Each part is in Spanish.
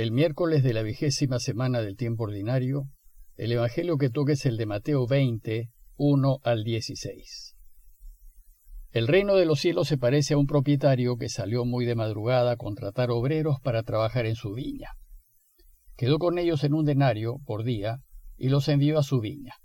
El miércoles de la vigésima semana del tiempo ordinario, el Evangelio que toca es el de Mateo 20, 1 al 16. El reino de los cielos se parece a un propietario que salió muy de madrugada a contratar obreros para trabajar en su viña. Quedó con ellos en un denario por día y los envió a su viña.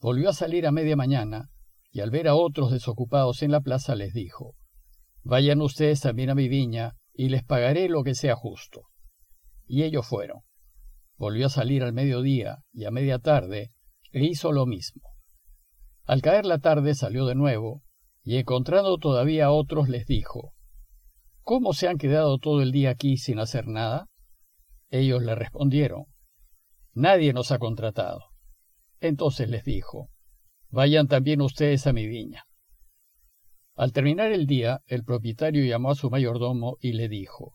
Volvió a salir a media mañana y al ver a otros desocupados en la plaza les dijo, Vayan ustedes también a mi viña y les pagaré lo que sea justo. Y ellos fueron. Volvió a salir al mediodía y a media tarde e hizo lo mismo. Al caer la tarde salió de nuevo y encontrando todavía a otros les dijo, ¿Cómo se han quedado todo el día aquí sin hacer nada? Ellos le respondieron, Nadie nos ha contratado. Entonces les dijo, Vayan también ustedes a mi viña. Al terminar el día, el propietario llamó a su mayordomo y le dijo,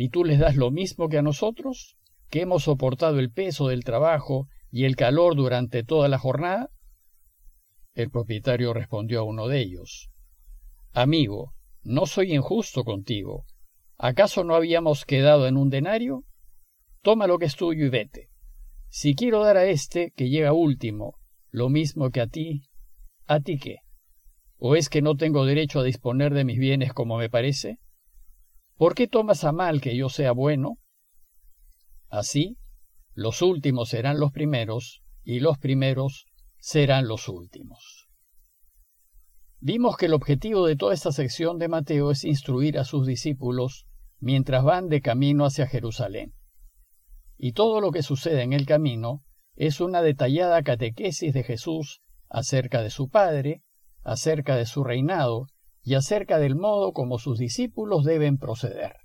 ¿Y tú les das lo mismo que a nosotros, que hemos soportado el peso del trabajo y el calor durante toda la jornada? El propietario respondió a uno de ellos, Amigo, no soy injusto contigo. ¿Acaso no habíamos quedado en un denario? Toma lo que es tuyo y vete. Si quiero dar a éste, que llega último, lo mismo que a ti, ¿a ti qué? ¿O es que no tengo derecho a disponer de mis bienes como me parece? ¿Por qué tomas a mal que yo sea bueno? Así, los últimos serán los primeros y los primeros serán los últimos. Vimos que el objetivo de toda esta sección de Mateo es instruir a sus discípulos mientras van de camino hacia Jerusalén. Y todo lo que sucede en el camino es una detallada catequesis de Jesús acerca de su Padre, acerca de su reinado y acerca del modo como sus discípulos deben proceder.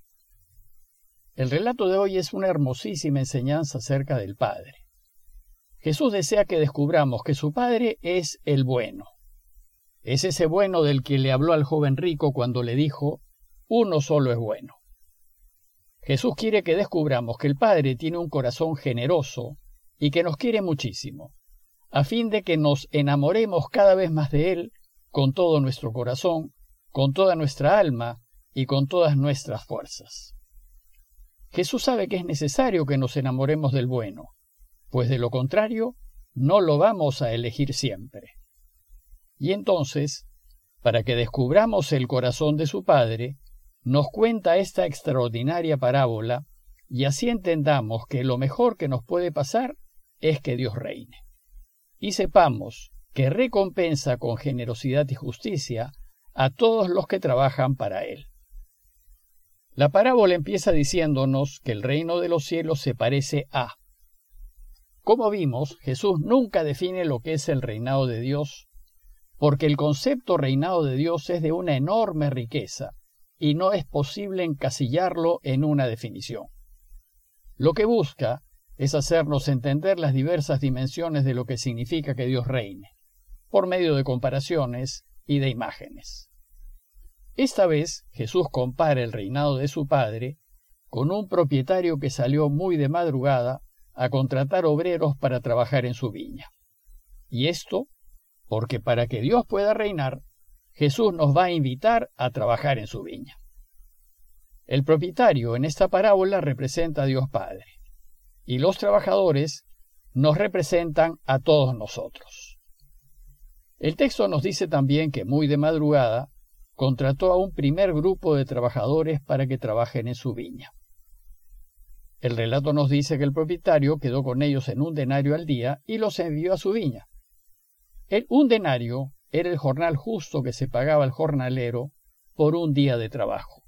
El relato de hoy es una hermosísima enseñanza acerca del Padre. Jesús desea que descubramos que su Padre es el bueno. Es ese bueno del que le habló al joven rico cuando le dijo, uno solo es bueno. Jesús quiere que descubramos que el Padre tiene un corazón generoso y que nos quiere muchísimo, a fin de que nos enamoremos cada vez más de Él con todo nuestro corazón con toda nuestra alma y con todas nuestras fuerzas. Jesús sabe que es necesario que nos enamoremos del bueno, pues de lo contrario no lo vamos a elegir siempre. Y entonces, para que descubramos el corazón de su Padre, nos cuenta esta extraordinaria parábola y así entendamos que lo mejor que nos puede pasar es que Dios reine. Y sepamos que recompensa con generosidad y justicia a todos los que trabajan para Él. La parábola empieza diciéndonos que el reino de los cielos se parece a. Como vimos, Jesús nunca define lo que es el reinado de Dios, porque el concepto reinado de Dios es de una enorme riqueza y no es posible encasillarlo en una definición. Lo que busca es hacernos entender las diversas dimensiones de lo que significa que Dios reine, por medio de comparaciones y de imágenes. Esta vez Jesús compara el reinado de su padre con un propietario que salió muy de madrugada a contratar obreros para trabajar en su viña. Y esto porque para que Dios pueda reinar, Jesús nos va a invitar a trabajar en su viña. El propietario en esta parábola representa a Dios Padre, y los trabajadores nos representan a todos nosotros. El texto nos dice también que muy de madrugada contrató a un primer grupo de trabajadores para que trabajen en su viña. El relato nos dice que el propietario quedó con ellos en un denario al día y los envió a su viña. El, un denario era el jornal justo que se pagaba al jornalero por un día de trabajo.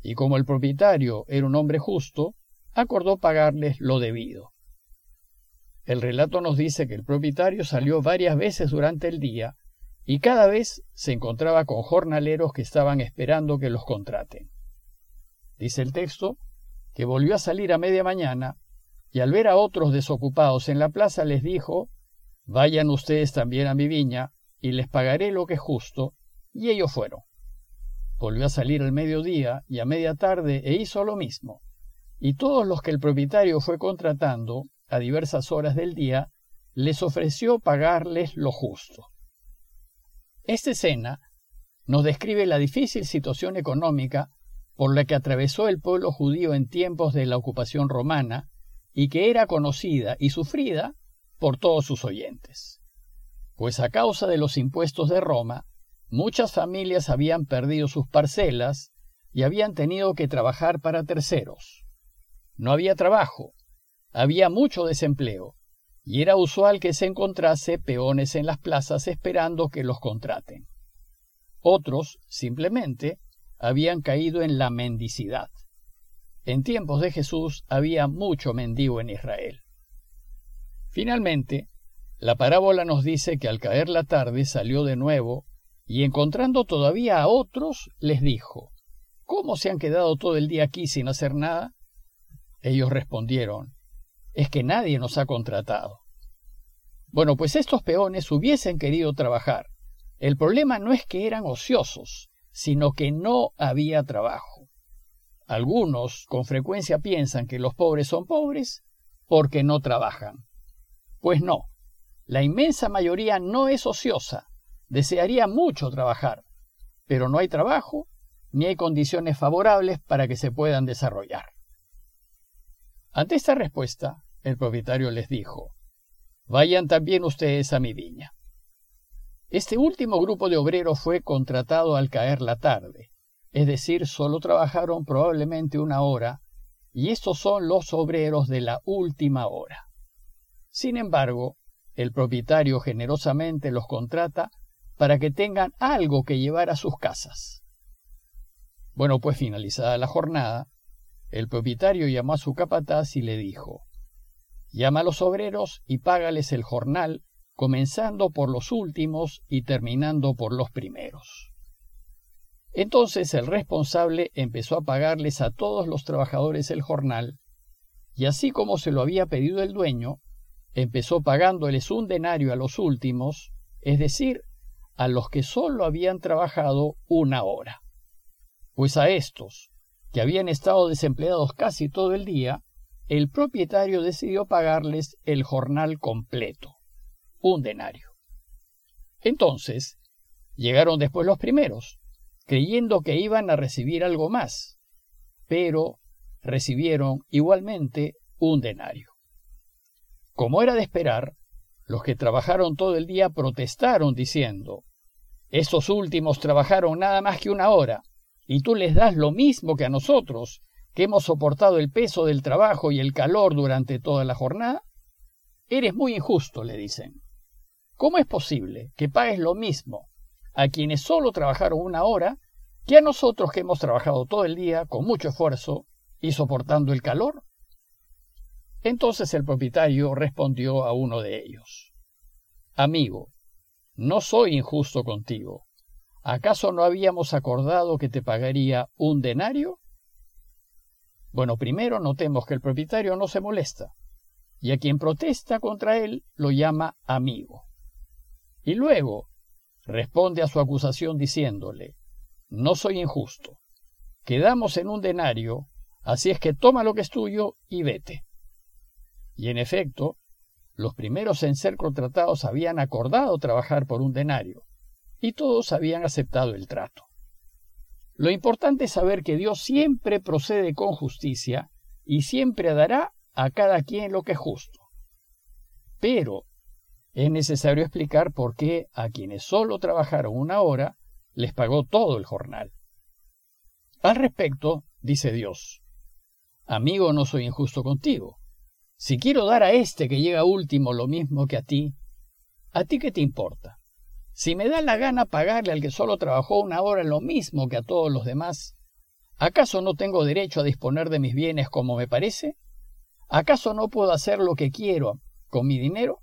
Y como el propietario era un hombre justo, acordó pagarles lo debido. El relato nos dice que el propietario salió varias veces durante el día y cada vez se encontraba con jornaleros que estaban esperando que los contraten. Dice el texto que volvió a salir a media mañana y al ver a otros desocupados en la plaza les dijo, Vayan ustedes también a mi viña y les pagaré lo que es justo, y ellos fueron. Volvió a salir al mediodía y a media tarde e hizo lo mismo, y todos los que el propietario fue contratando a diversas horas del día les ofreció pagarles lo justo. Esta escena nos describe la difícil situación económica por la que atravesó el pueblo judío en tiempos de la ocupación romana y que era conocida y sufrida por todos sus oyentes. Pues a causa de los impuestos de Roma, muchas familias habían perdido sus parcelas y habían tenido que trabajar para terceros. No había trabajo, había mucho desempleo, y era usual que se encontrase peones en las plazas esperando que los contraten. Otros, simplemente, habían caído en la mendicidad. En tiempos de Jesús había mucho mendigo en Israel. Finalmente, la parábola nos dice que al caer la tarde salió de nuevo y encontrando todavía a otros, les dijo, ¿Cómo se han quedado todo el día aquí sin hacer nada? Ellos respondieron, es que nadie nos ha contratado. Bueno, pues estos peones hubiesen querido trabajar. El problema no es que eran ociosos, sino que no había trabajo. Algunos con frecuencia piensan que los pobres son pobres porque no trabajan. Pues no, la inmensa mayoría no es ociosa, desearía mucho trabajar, pero no hay trabajo ni hay condiciones favorables para que se puedan desarrollar. Ante esta respuesta, el propietario les dijo, Vayan también ustedes a mi viña. Este último grupo de obreros fue contratado al caer la tarde, es decir, solo trabajaron probablemente una hora, y estos son los obreros de la última hora. Sin embargo, el propietario generosamente los contrata para que tengan algo que llevar a sus casas. Bueno, pues finalizada la jornada, el propietario llamó a su capataz y le dijo, Llama a los obreros y págales el jornal comenzando por los últimos y terminando por los primeros. Entonces el responsable empezó a pagarles a todos los trabajadores el jornal, y así como se lo había pedido el dueño, empezó pagándoles un denario a los últimos, es decir, a los que sólo habían trabajado una hora. Pues a estos, que habían estado desempleados casi todo el día, el propietario decidió pagarles el jornal completo un denario. Entonces, llegaron después los primeros, creyendo que iban a recibir algo más, pero recibieron igualmente un denario. Como era de esperar, los que trabajaron todo el día protestaron diciendo, Estos últimos trabajaron nada más que una hora, y tú les das lo mismo que a nosotros, que hemos soportado el peso del trabajo y el calor durante toda la jornada. Eres muy injusto, le dicen. ¿Cómo es posible que pagues lo mismo a quienes solo trabajaron una hora que a nosotros que hemos trabajado todo el día con mucho esfuerzo y soportando el calor? Entonces el propietario respondió a uno de ellos, Amigo, no soy injusto contigo. ¿Acaso no habíamos acordado que te pagaría un denario? Bueno, primero notemos que el propietario no se molesta, y a quien protesta contra él lo llama amigo. Y luego responde a su acusación diciéndole, no soy injusto, quedamos en un denario, así es que toma lo que es tuyo y vete. Y en efecto, los primeros en ser contratados habían acordado trabajar por un denario, y todos habían aceptado el trato. Lo importante es saber que Dios siempre procede con justicia y siempre dará a cada quien lo que es justo. Pero es necesario explicar por qué a quienes solo trabajaron una hora les pagó todo el jornal. Al respecto, dice Dios, Amigo, no soy injusto contigo. Si quiero dar a este que llega último lo mismo que a ti, ¿a ti qué te importa? Si me da la gana pagarle al que solo trabajó una hora lo mismo que a todos los demás, ¿acaso no tengo derecho a disponer de mis bienes como me parece? ¿Acaso no puedo hacer lo que quiero con mi dinero?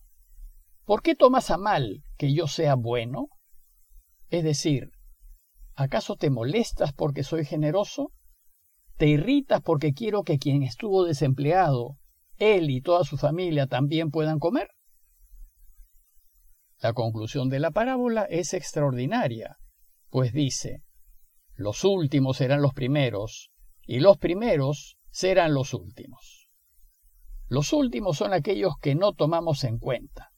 ¿Por qué tomas a mal que yo sea bueno? Es decir, ¿acaso te molestas porque soy generoso? te irritas porque quiero que quien estuvo desempleado, él y toda su familia también puedan comer. La conclusión de la parábola es extraordinaria, pues dice, los últimos serán los primeros, y los primeros serán los últimos. Los últimos son aquellos que no tomamos en cuenta,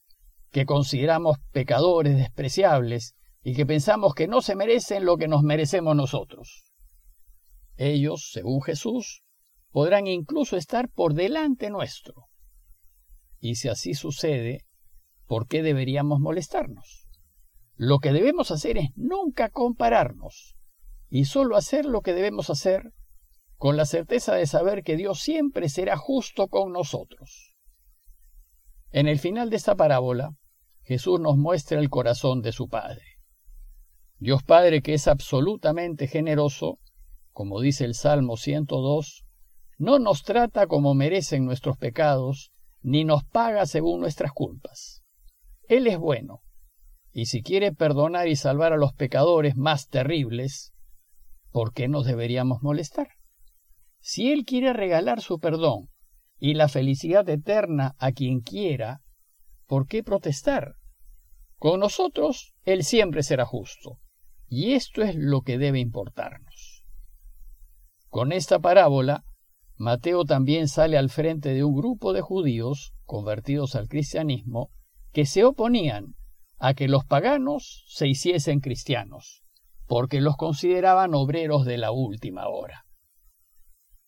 que consideramos pecadores despreciables y que pensamos que no se merecen lo que nos merecemos nosotros. Ellos, según Jesús, podrán incluso estar por delante nuestro. Y si así sucede, ¿por qué deberíamos molestarnos? Lo que debemos hacer es nunca compararnos y solo hacer lo que debemos hacer con la certeza de saber que Dios siempre será justo con nosotros. En el final de esta parábola, Jesús nos muestra el corazón de su Padre. Dios Padre que es absolutamente generoso, como dice el Salmo 102, no nos trata como merecen nuestros pecados, ni nos paga según nuestras culpas. Él es bueno, y si quiere perdonar y salvar a los pecadores más terribles, ¿por qué nos deberíamos molestar? Si Él quiere regalar su perdón y la felicidad eterna a quien quiera, ¿por qué protestar? Con nosotros Él siempre será justo, y esto es lo que debe importarnos. Con esta parábola, Mateo también sale al frente de un grupo de judíos convertidos al cristianismo que se oponían a que los paganos se hiciesen cristianos, porque los consideraban obreros de la última hora.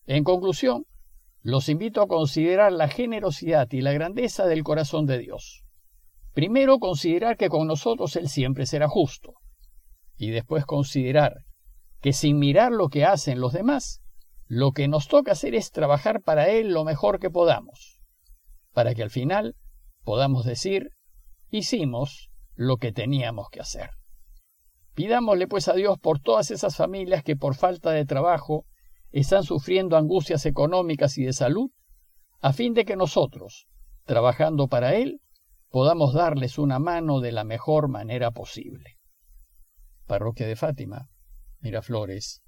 En conclusión, los invito a considerar la generosidad y la grandeza del corazón de Dios. Primero considerar que con nosotros Él siempre será justo, y después considerar que sin mirar lo que hacen los demás, lo que nos toca hacer es trabajar para Él lo mejor que podamos, para que al final podamos decir, hicimos lo que teníamos que hacer. Pidámosle pues a Dios por todas esas familias que por falta de trabajo están sufriendo angustias económicas y de salud, a fin de que nosotros, trabajando para Él, podamos darles una mano de la mejor manera posible. Parroquia de Fátima, Miraflores,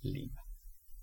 Lima.